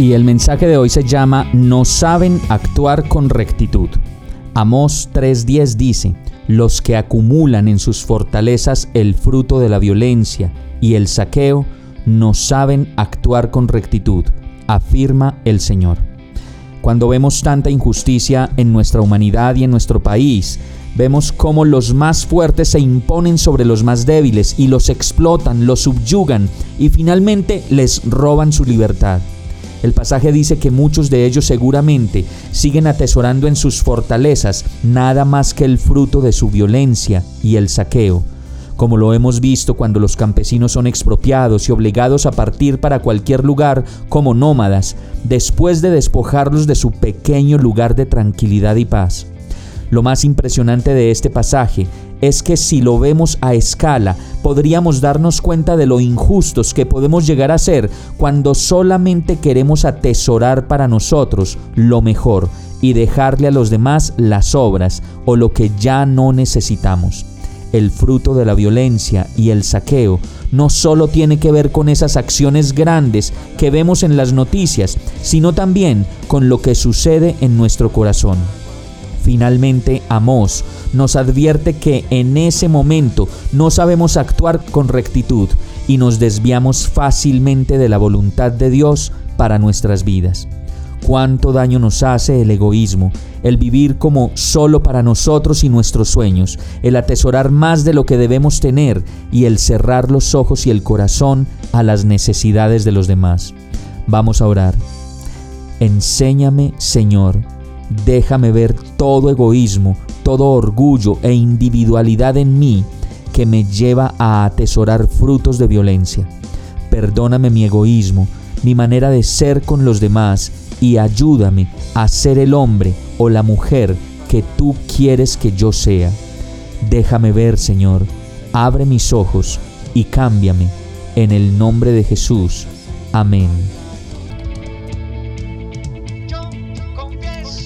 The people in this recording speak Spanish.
Y el mensaje de hoy se llama No saben actuar con rectitud. Amós 3:10 dice, los que acumulan en sus fortalezas el fruto de la violencia y el saqueo no saben actuar con rectitud, afirma el Señor. Cuando vemos tanta injusticia en nuestra humanidad y en nuestro país, vemos cómo los más fuertes se imponen sobre los más débiles y los explotan, los subyugan y finalmente les roban su libertad. El pasaje dice que muchos de ellos seguramente siguen atesorando en sus fortalezas nada más que el fruto de su violencia y el saqueo, como lo hemos visto cuando los campesinos son expropiados y obligados a partir para cualquier lugar como nómadas, después de despojarlos de su pequeño lugar de tranquilidad y paz. Lo más impresionante de este pasaje es que si lo vemos a escala, podríamos darnos cuenta de lo injustos que podemos llegar a ser cuando solamente queremos atesorar para nosotros lo mejor y dejarle a los demás las obras o lo que ya no necesitamos. El fruto de la violencia y el saqueo no solo tiene que ver con esas acciones grandes que vemos en las noticias, sino también con lo que sucede en nuestro corazón. Finalmente, Amós nos advierte que en ese momento no sabemos actuar con rectitud y nos desviamos fácilmente de la voluntad de Dios para nuestras vidas. Cuánto daño nos hace el egoísmo, el vivir como solo para nosotros y nuestros sueños, el atesorar más de lo que debemos tener y el cerrar los ojos y el corazón a las necesidades de los demás. Vamos a orar. Enséñame, Señor, Déjame ver todo egoísmo, todo orgullo e individualidad en mí que me lleva a atesorar frutos de violencia. Perdóname mi egoísmo, mi manera de ser con los demás y ayúdame a ser el hombre o la mujer que tú quieres que yo sea. Déjame ver, Señor, abre mis ojos y cámbiame. En el nombre de Jesús. Amén.